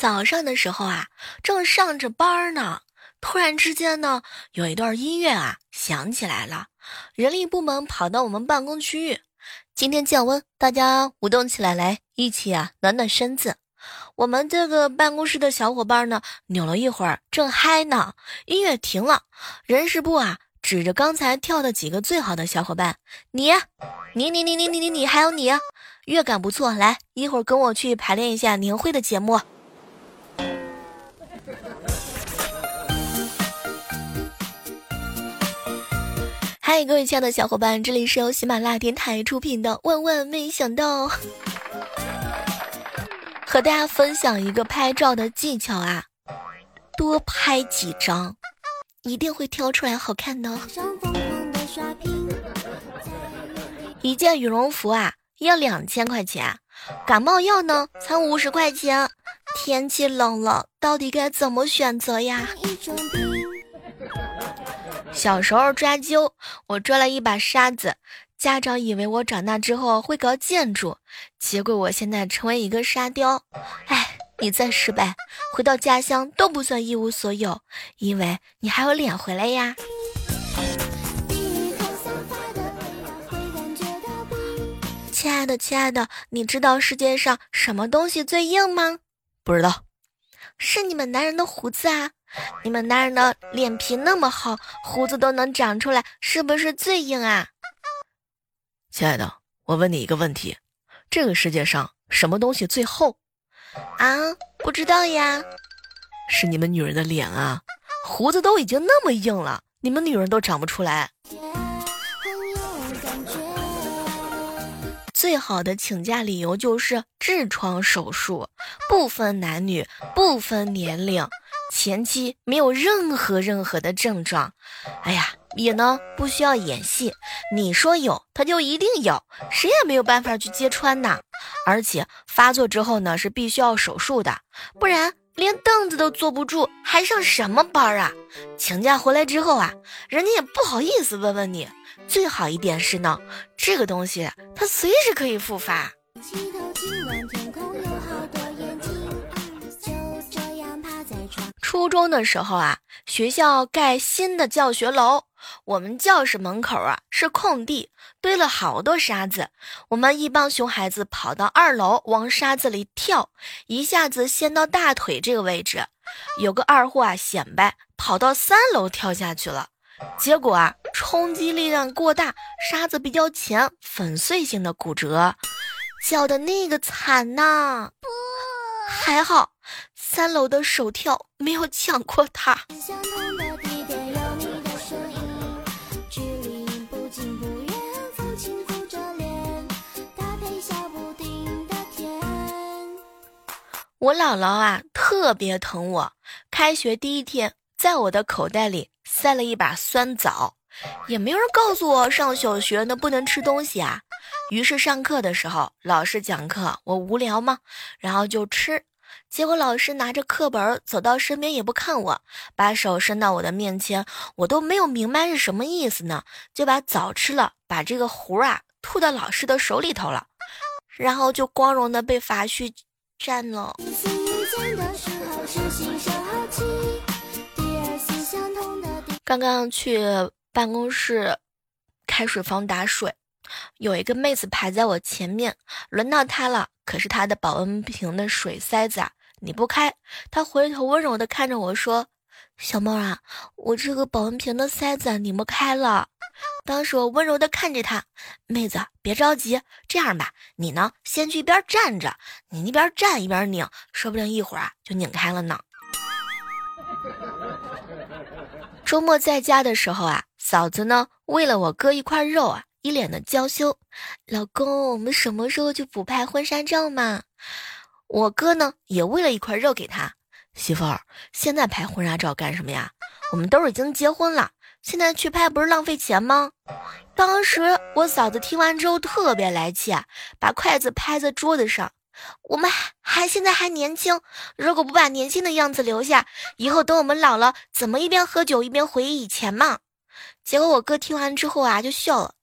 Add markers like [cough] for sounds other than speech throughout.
早上的时候啊，正上着班呢，突然之间呢，有一段音乐啊响起来了。人力部门跑到我们办公区域，今天降温，大家舞动起来，来一起啊暖暖身子。我们这个办公室的小伙伴呢，扭了一会儿，正嗨呢，音乐停了，人事部啊。指着刚才跳的几个最好的小伙伴，你，你，你，你，你，你，你，你，还有你，乐感不错，来，一会儿跟我去排练一下年会的节目。嗨，各位亲爱的小伙伴，这里是由喜马拉雅电台出品的《万万没想到》，[laughs] 和大家分享一个拍照的技巧啊，多拍几张，一定会挑出来好看的。一件羽绒服啊，要两千块钱，感冒药呢才五十块钱。天气冷了，到底该怎么选择呀？小时候抓阄，我抓了一把沙子，家长以为我长大之后会搞建筑，结果我现在成为一个沙雕。哎，你再失败，回到家乡都不算一无所有，因为你还有脸回来呀。亲爱的，亲爱的，你知道世界上什么东西最硬吗？不知道，是你们男人的胡子啊。你们男人的脸皮那么厚，胡子都能长出来，是不是最硬啊？亲爱的，我问你一个问题：这个世界上什么东西最厚？啊，不知道呀。是你们女人的脸啊！胡子都已经那么硬了，你们女人都长不出来。最好的请假理由就是痔疮手术，不分男女，不分年龄。前期没有任何任何的症状，哎呀，也呢不需要演戏，你说有他就一定有，谁也没有办法去揭穿呐。而且发作之后呢是必须要手术的，不然连凳子都坐不住，还上什么班啊？请假回来之后啊，人家也不好意思问问你。最好一点是呢，这个东西它随时可以复发。初中的时候啊，学校盖新的教学楼，我们教室门口啊是空地，堆了好多沙子。我们一帮熊孩子跑到二楼，往沙子里跳，一下子掀到大腿这个位置。有个二货啊显摆，跑到三楼跳下去了，结果啊冲击力量过大，沙子比较浅，粉碎性的骨折，叫的那个惨呐！不还好。三楼的手跳没有抢过他。我姥姥啊，特别疼我。开学第一天，在我的口袋里塞了一把酸枣，也没有人告诉我上小学那不能吃东西啊。于是上课的时候，老师讲课，我无聊嘛，然后就吃。结果老师拿着课本走到身边也不看我，把手伸到我的面前，我都没有明白是什么意思呢，就把枣吃了，把这个核啊吐到老师的手里头了，然后就光荣的被罚去站了。刚刚去办公室开水房打水，有一个妹子排在我前面，轮到她了，可是她的保温瓶的水塞子啊。你不开，他回头温柔的看着我说：“小猫啊，我这个保温瓶的塞子拧不开了。”当时我温柔的看着他，妹子别着急，这样吧，你呢先去一边站着，你一边站一边拧，说不定一会儿啊就拧开了呢。周末在家的时候啊，嫂子呢为了我割一块肉啊，一脸的娇羞。老公，我们什么时候就补拍婚纱照嘛？我哥呢也喂了一块肉给他媳妇儿，现在拍婚纱照干什么呀？我们都已经结婚了，现在去拍不是浪费钱吗？当时我嫂子听完之后特别来气，把筷子拍在桌子上。我们还现在还年轻，如果不把年轻的样子留下，以后等我们老了，怎么一边喝酒一边回忆以前嘛？结果我哥听完之后啊，就笑了。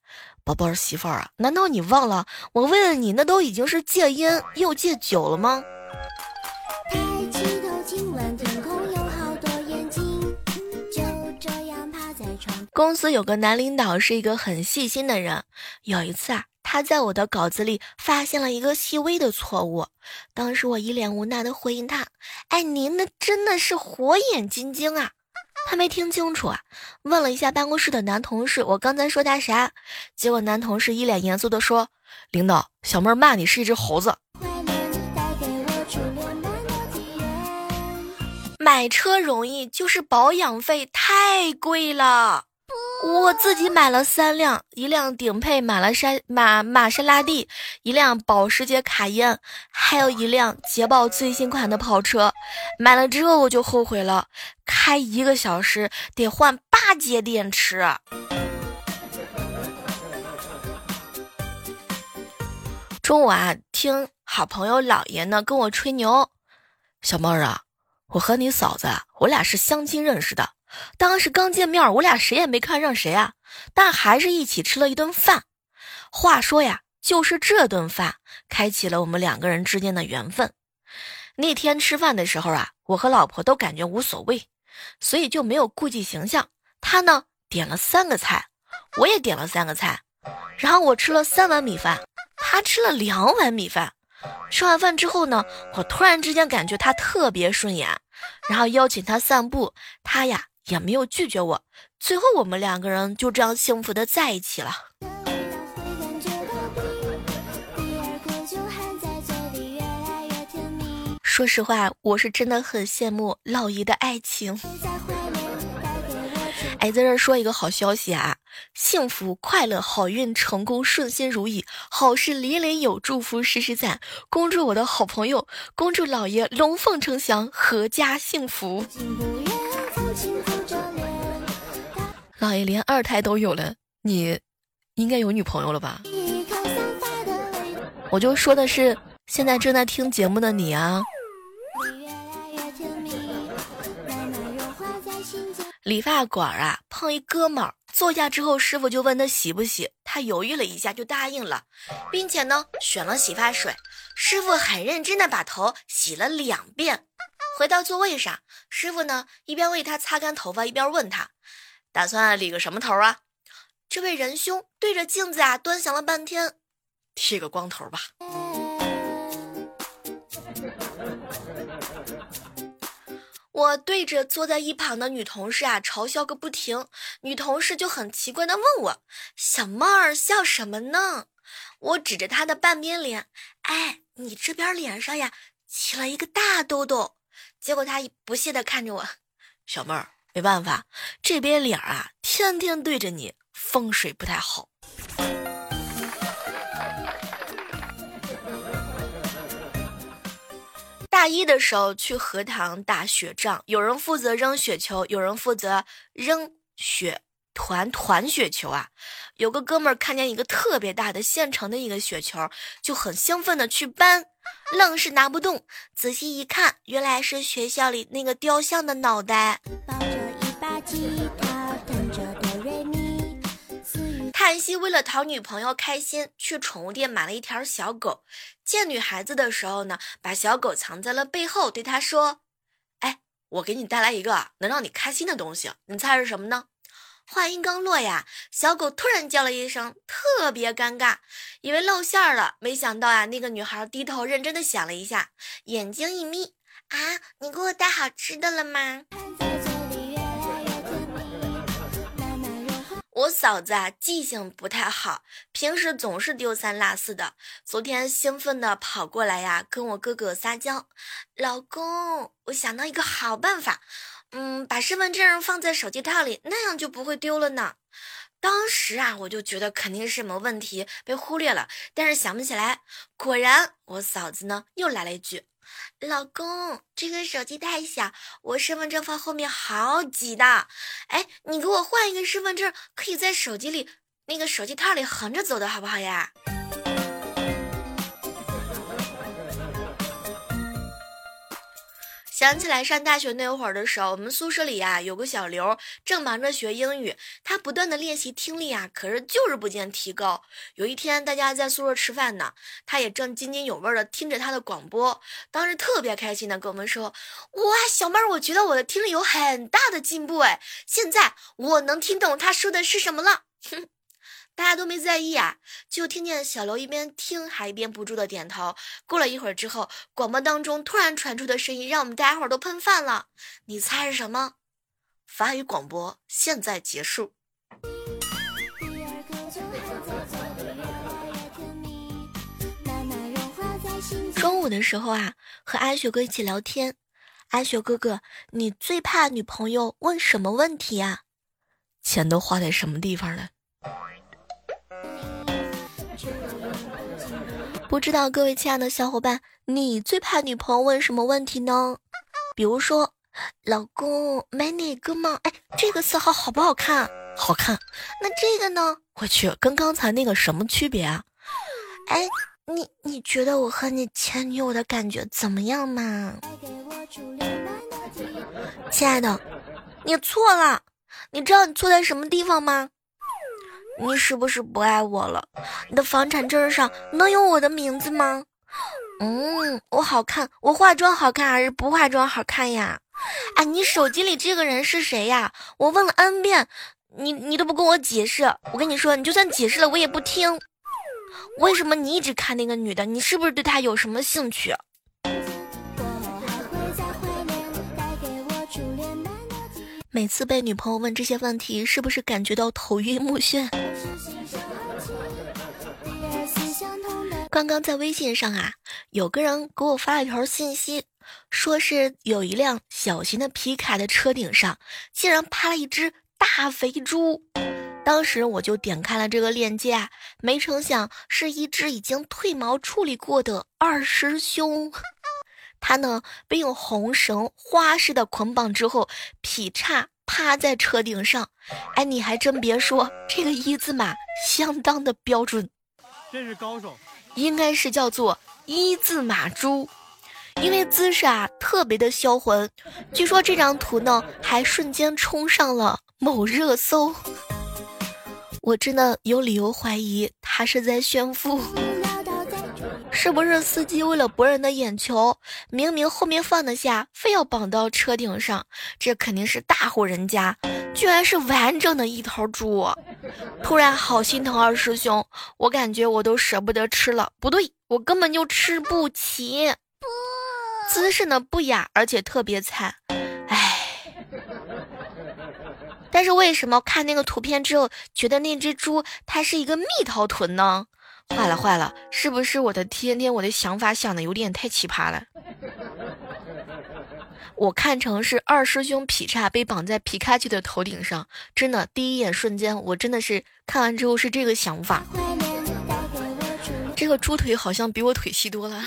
宝贝儿媳妇儿啊，难道你忘了我为了你那都已经是戒烟又戒酒了吗？太公司有个男领导是一个很细心的人，有一次啊，他在我的稿子里发现了一个细微的错误，当时我一脸无奈的回应他：“哎，您那真的是火眼金睛啊！”他没听清楚啊，问了一下办公室的男同事：“我刚才说他啥？”结果男同事一脸严肃的说：“领导，小妹骂你是一只猴子。”买车容易，就是保养费太贵了。我自己买了三辆，一辆顶配玛拉莎玛玛莎拉蒂，一辆保时捷卡宴，还有一辆捷豹最新款的跑车。买了之后我就后悔了，开一个小时得换八节电池。中午啊，听好朋友老爷呢跟我吹牛，小妹儿啊，我和你嫂子啊，我俩是相亲认识的。当时刚见面，我俩谁也没看上谁啊，但还是一起吃了一顿饭。话说呀，就是这顿饭开启了我们两个人之间的缘分。那天吃饭的时候啊，我和老婆都感觉无所谓，所以就没有顾忌形象。他呢点了三个菜，我也点了三个菜，然后我吃了三碗米饭，他吃了两碗米饭。吃完饭之后呢，我突然之间感觉他特别顺眼，然后邀请他散步，他呀。也没有拒绝我，最后我们两个人就这样幸福的在一起了。说实话，我是真的很羡慕老姨的爱情。哎，在这说一个好消息啊，幸福、快乐、好运、成功、顺心如意，好事连连有，祝福时时在。恭祝我的好朋友，恭祝老爷龙凤呈祥，阖家幸福。老爷连二胎都有了，你应该有女朋友了吧？我就说的是现在正在听节目的你啊。理发馆啊，碰一哥们儿，坐下之后，师傅就问他洗不洗，他犹豫了一下就答应了，并且呢选了洗发水。师傅很认真的把头洗了两遍，回到座位上，师傅呢一边为他擦干头发，一边问他。打算理个什么头啊？这位仁兄对着镜子啊端详了半天，剃个光头吧。我对着坐在一旁的女同事啊嘲笑个不停，女同事就很奇怪的问我：“小妹儿笑什么呢？”我指着她的半边脸：“哎，你这边脸上呀起了一个大痘痘。”结果她不屑的看着我：“小妹儿。”没办法，这边脸啊，天天对着你，风水不太好。大一的时候去荷塘打雪仗，有人负责扔雪球，有人负责扔雪团团雪球啊。有个哥们儿看见一个特别大的现成的一个雪球，就很兴奋的去搬，愣是拿不动。仔细一看，原来是学校里那个雕像的脑袋。叹息为了讨女朋友开心，去宠物店买了一条小狗。见女孩子的时候呢，把小狗藏在了背后，对她说：“哎，我给你带来一个能让你开心的东西，你猜是什么呢？”话音刚落呀，小狗突然叫了一声，特别尴尬，以为露馅了。没想到啊，那个女孩低头认真的想了一下，眼睛一眯：“啊，你给我带好吃的了吗？”我嫂子啊，记性不太好，平时总是丢三落四的。昨天兴奋的跑过来呀，跟我哥哥撒娇：“老公，我想到一个好办法，嗯，把身份证放在手机套里，那样就不会丢了呢。”当时啊，我就觉得肯定是什么问题被忽略了，但是想不起来。果然，我嫂子呢又来了一句。老公，这个手机太小，我身份证放后面好挤的。哎，你给我换一个身份证，可以在手机里那个手机套里横着走的好不好呀？想起来上大学那会儿的时候，我们宿舍里呀有个小刘，正忙着学英语，他不断的练习听力啊，可是就是不见提高。有一天，大家在宿舍吃饭呢，他也正津津有味的听着他的广播，当时特别开心的跟我们说：“哇，小妹儿，我觉得我的听力有很大的进步哎，现在我能听懂他说的是什么了。”哼。大家都没在意啊，就听见小刘一边听还一边不住的点头。过了一会儿之后，广播当中突然传出的声音让我们大家伙都喷饭了。你猜是什么？法语广播现在结束。中午的时候啊，和阿雪哥一起聊天。阿雪哥哥，你最怕女朋友问什么问题啊？钱都花在什么地方了？不知道各位亲爱的小伙伴，你最怕女朋友问什么问题呢？比如说，老公买哪个嘛？哎，这个色号好不好看？好看。那这个呢？我去，跟刚才那个什么区别啊？哎，你你觉得我和你前女友的感觉怎么样嘛？亲爱的，你错了。你知道你错在什么地方吗？你是不是不爱我了？你的房产证上能有我的名字吗？嗯，我好看，我化妆好看还是不化妆好看呀？哎，你手机里这个人是谁呀？我问了 n 遍，你你都不跟我解释。我跟你说，你就算解释了，我也不听。为什么你一直看那个女的？你是不是对她有什么兴趣？每次被女朋友问这些问题，是不是感觉到头晕目眩？[laughs] 刚刚在微信上啊，有个人给我发了一条信息，说是有一辆小型的皮卡的车顶上，竟然趴了一只大肥猪。当时我就点开了这个链接啊，没成想是一只已经褪毛处理过的二师兄。[laughs] 他呢被用红绳花式的捆绑之后，劈叉趴在车顶上。哎，你还真别说，这个一字马相当的标准，这是高手，应该是叫做一字马猪，因为姿势啊特别的销魂。据说这张图呢还瞬间冲上了某热搜，我真的有理由怀疑他是在炫富。是不是司机为了博人的眼球，明明后面放得下，非要绑到车顶上？这肯定是大户人家，居然是完整的一头猪。突然好心疼二师兄，我感觉我都舍不得吃了。不对，我根本就吃不起。姿势呢不雅，而且特别惨。唉，但是为什么看那个图片之后，觉得那只猪它是一个蜜桃臀呢？坏了坏了，是不是我的天天我的想法想的有点太奇葩了？[laughs] 我看成是二师兄劈叉被绑在皮卡丘的头顶上，真的第一眼瞬间我真的是看完之后是这个想法。这个猪腿好像比我腿细多了。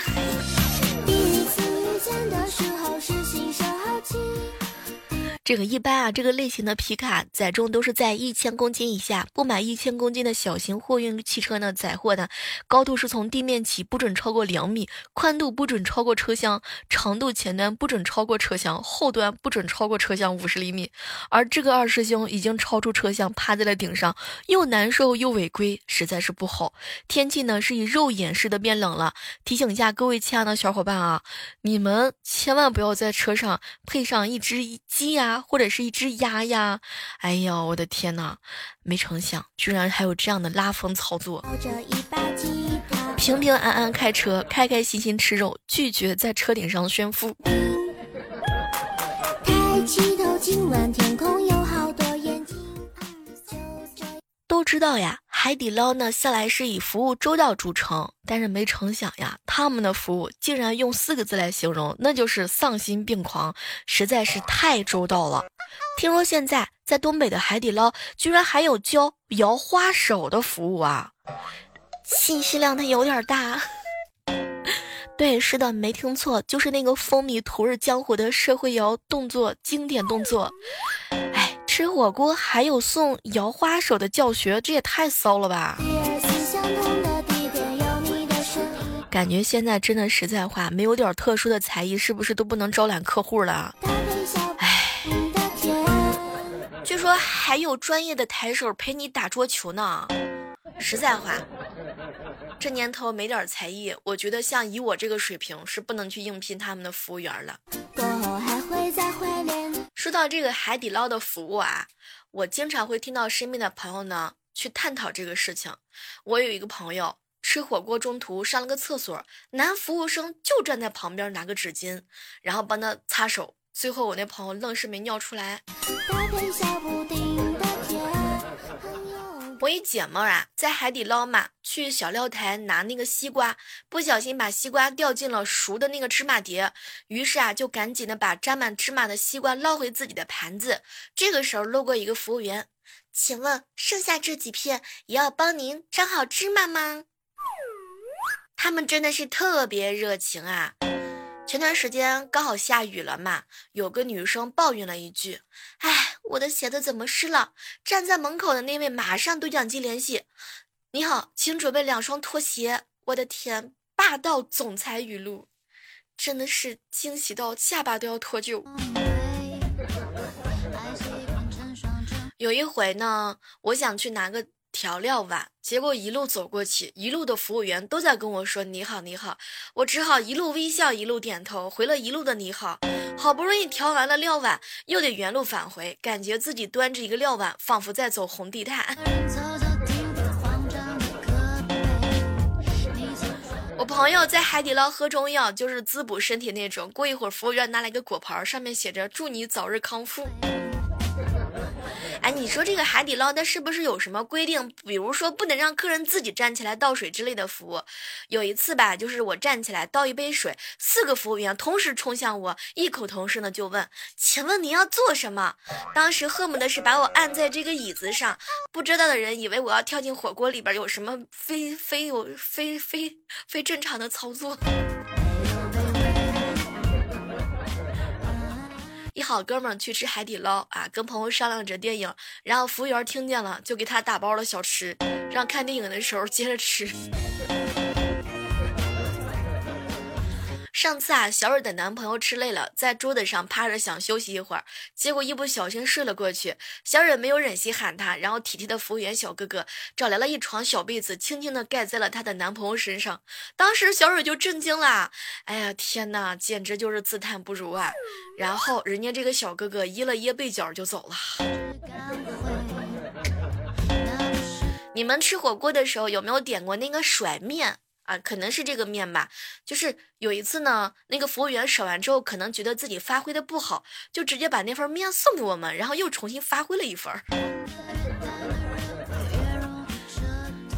这个一般啊，这个类型的皮卡载重都是在一千公斤以下，不满一千公斤的小型货运汽车呢，载货呢高度是从地面起不准超过两米，宽度不准超过车厢，长度前端不准超过车厢，后端不准超过车厢五十厘米。而这个二师兄已经超出车厢，趴在了顶上，又难受又违规，实在是不好。天气呢是以肉眼式的变冷了，提醒一下各位亲爱的小伙伴啊，你们千万不要在车上配上一只鸡呀。或者是一只鸭呀，哎呦，我的天哪！没成想，居然还有这样的拉风操作。平平安安开车，开开心心吃肉，拒绝在车顶上炫富。都知道呀。海底捞呢，向来是以服务周到著称，但是没成想呀，他们的服务竟然用四个字来形容，那就是丧心病狂，实在是太周到了。听说现在在东北的海底捞，居然还有教摇花手的服务啊，信息量它有点大。[laughs] 对，是的，没听错，就是那个风靡土日江湖的社会摇动作经典动作。吃火锅还有送摇花手的教学，这也太骚了吧！感觉现在真的实在话，没有点特殊的才艺，是不是都不能招揽客户了？唉，据说还有专业的抬手陪你打桌球呢。实在话，这年头没点才艺，我觉得像以我这个水平是不能去应聘他们的服务员了。说到这个海底捞的服务啊，我经常会听到身边的朋友呢去探讨这个事情。我有一个朋友吃火锅中途上了个厕所，男服务生就站在旁边拿个纸巾，然后帮他擦手。最后我那朋友愣是没尿出来。我一姐们啊，在海底捞嘛，去小料台拿那个西瓜，不小心把西瓜掉进了熟的那个芝麻碟，于是啊，就赶紧的把沾满芝麻的西瓜捞回自己的盘子。这个时候路过一个服务员，请问剩下这几片也要帮您沾好芝麻吗？他们真的是特别热情啊。前段时间刚好下雨了嘛，有个女生抱怨了一句：“哎，我的鞋子怎么湿了？”站在门口的那位马上对讲机联系：“你好，请准备两双拖鞋。”我的天，霸道总裁语录，真的是惊喜到下巴都要脱臼。有一回呢，我想去拿个。调料碗，结果一路走过去，一路的服务员都在跟我说你好你好，我只好一路微笑一路点头，回了一路的你好。好不容易调完了料碗，又得原路返回，感觉自己端着一个料碗，仿佛在走红地毯。我朋友在海底捞喝中药，就是滋补身体那种。过一会儿，服务员拿来个果盘，上面写着祝你早日康复。哎，你说这个海底捞它是不是有什么规定？比如说不能让客人自己站起来倒水之类的服务？有一次吧，就是我站起来倒一杯水，四个服务员同时冲向我，异口同声的就问：“请问您要做什么？”当时恨不得是把我按在这个椅子上。不知道的人以为我要跳进火锅里边，有什么非非有非非非正常的操作。好哥们去吃海底捞啊，跟朋友商量着电影，然后服务员听见了，就给他打包了小吃，让看电影的时候接着吃。上次啊，小蕊的男朋友吃累了，在桌子上趴着想休息一会儿，结果一不小心睡了过去。小蕊没有忍心喊他，然后体贴的服务员小哥哥找来了一床小被子，轻轻的盖在了她的男朋友身上。当时小蕊就震惊了，哎呀天哪，简直就是自叹不如啊！然后人家这个小哥哥掖了掖被角就走了。你们吃火锅的时候有没有点过那个甩面？啊，可能是这个面吧。就是有一次呢，那个服务员甩完之后，可能觉得自己发挥的不好，就直接把那份面送给我们，然后又重新发挥了一份。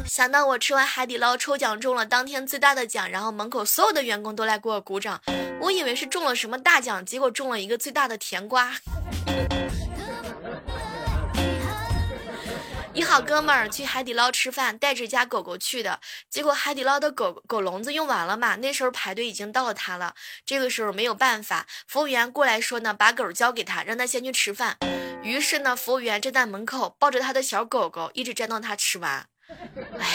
想到我吃完海底捞抽奖中了当天最大的奖，然后门口所有的员工都来给我鼓掌，我以为是中了什么大奖，结果中了一个最大的甜瓜。一好哥们儿去海底捞吃饭，带着家狗狗去的，结果海底捞的狗狗笼子用完了嘛，那时候排队已经到了他了，这个时候没有办法，服务员过来说呢，把狗交给他，让他先去吃饭。于是呢，服务员站在门口，抱着他的小狗狗，一直站到他吃完。唉。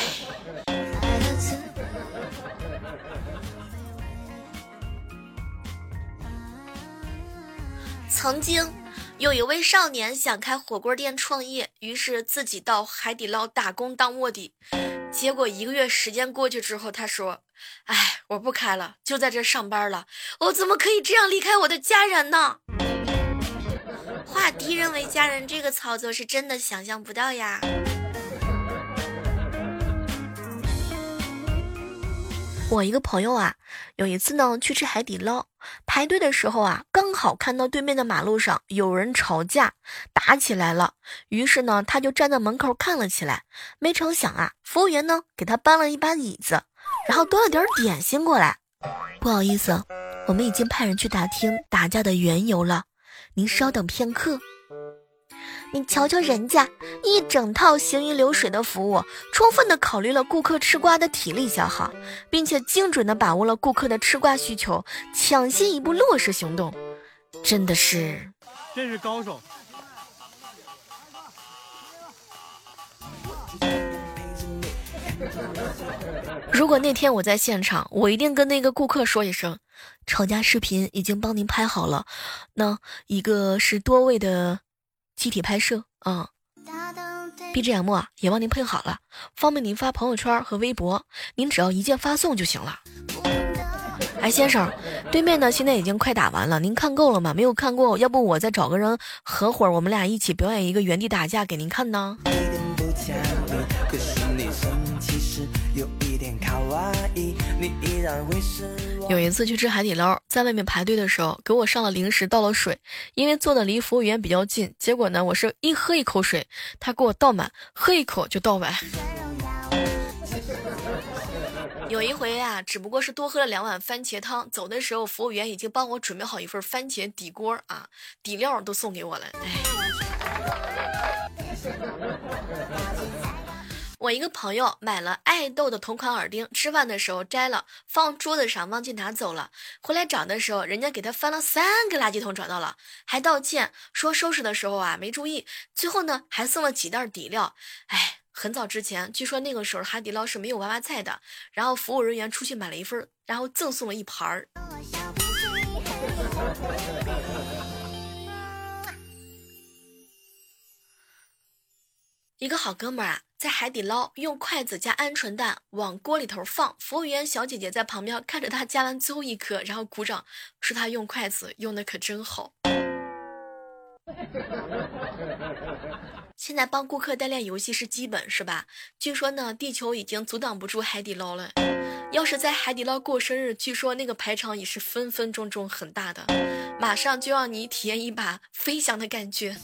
曾经。有一位少年想开火锅店创业，于是自己到海底捞打工当卧底。结果一个月时间过去之后，他说：“哎，我不开了，就在这上班了。我怎么可以这样离开我的家人呢？”化敌人为家人，这个操作是真的想象不到呀。我一个朋友啊，有一次呢去吃海底捞，排队的时候啊，刚好看到对面的马路上有人吵架打起来了，于是呢他就站在门口看了起来。没成想啊，服务员呢给他搬了一把椅子，然后端了点点心过来。不好意思，我们已经派人去打听打架的缘由了，您稍等片刻。你瞧瞧人家一整套行云流水的服务，充分的考虑了顾客吃瓜的体力消耗，并且精准的把握了顾客的吃瓜需求，抢先一步落实行动，真的是，真是高手。[laughs] 如果那天我在现场，我一定跟那个顾客说一声，吵架视频已经帮您拍好了，那一个是多位的集体拍摄啊。BGM 啊，也帮您配好了，方便您发朋友圈和微博。您只要一键发送就行了。哎，先生，对面呢现在已经快打完了，您看够了吗？没有看够，要不我再找个人合伙，我们俩一起表演一个原地打架给您看呢。有一次去吃海底捞，在外面排队的时候，给我上了零食，倒了水，因为坐的离服务员比较近，结果呢，我是一喝一口水，他给我倒满，喝一口就倒完。[laughs] 有一回啊，只不过是多喝了两碗番茄汤，走的时候服务员已经帮我准备好一份番茄底锅啊，底料都送给我了，哎。我一个朋友买了爱豆的同款耳钉，吃饭的时候摘了，放桌子上忘记拿走了。回来找的时候，人家给他翻了三个垃圾桶找到了，还道歉说收拾的时候啊没注意。最后呢还送了几袋底料。哎，很早之前，据说那个时候海底捞是没有娃娃菜的，然后服务人员出去买了一份，然后赠送了一盘儿。一个好哥们儿啊，在海底捞用筷子夹鹌鹑蛋往锅里头放，服务员小姐姐在旁边看着他夹完最后一颗，然后鼓掌，说他用筷子用的可真好。[laughs] 现在帮顾客代练游戏是基本是吧？据说呢，地球已经阻挡不住海底捞了。要是在海底捞过生日，据说那个排场也是分分钟钟很大的，马上就让你体验一把飞翔的感觉。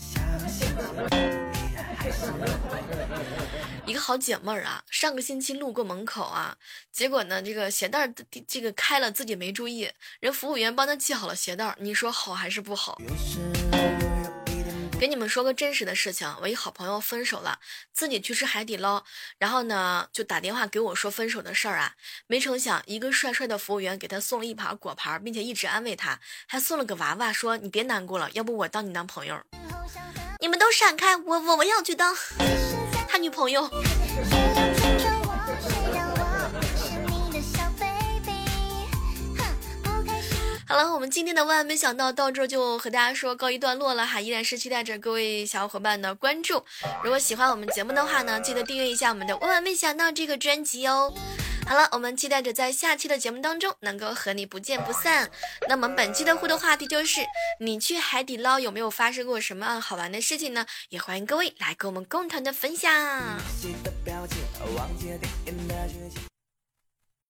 一个好姐妹儿啊，上个星期路过门口啊，结果呢，这个鞋带儿这个开了，自己没注意，人服务员帮她系好了鞋带儿，你说好还是不好？给你们说个真实的事情，我一好朋友分手了，自己去吃海底捞，然后呢就打电话给我说分手的事儿啊，没成想一个帅帅的服务员给他送了一盘果盘，并且一直安慰他，还送了个娃娃，说你别难过了，要不我当你男朋友。你们都闪开，我我我要去当 [laughs] 女朋友。好了，我们今天的万万没想到到这就和大家说告一段落了哈，依然是期待着各位小伙伴的关注。如果喜欢我们节目的话呢，记得订阅一下我们的万万没想到这个专辑哦。好了，我们期待着在下期的节目当中能够和你不见不散。那么本期的互动话题就是：你去海底捞有没有发生过什么好玩的事情呢？也欢迎各位来跟我们共同的分享。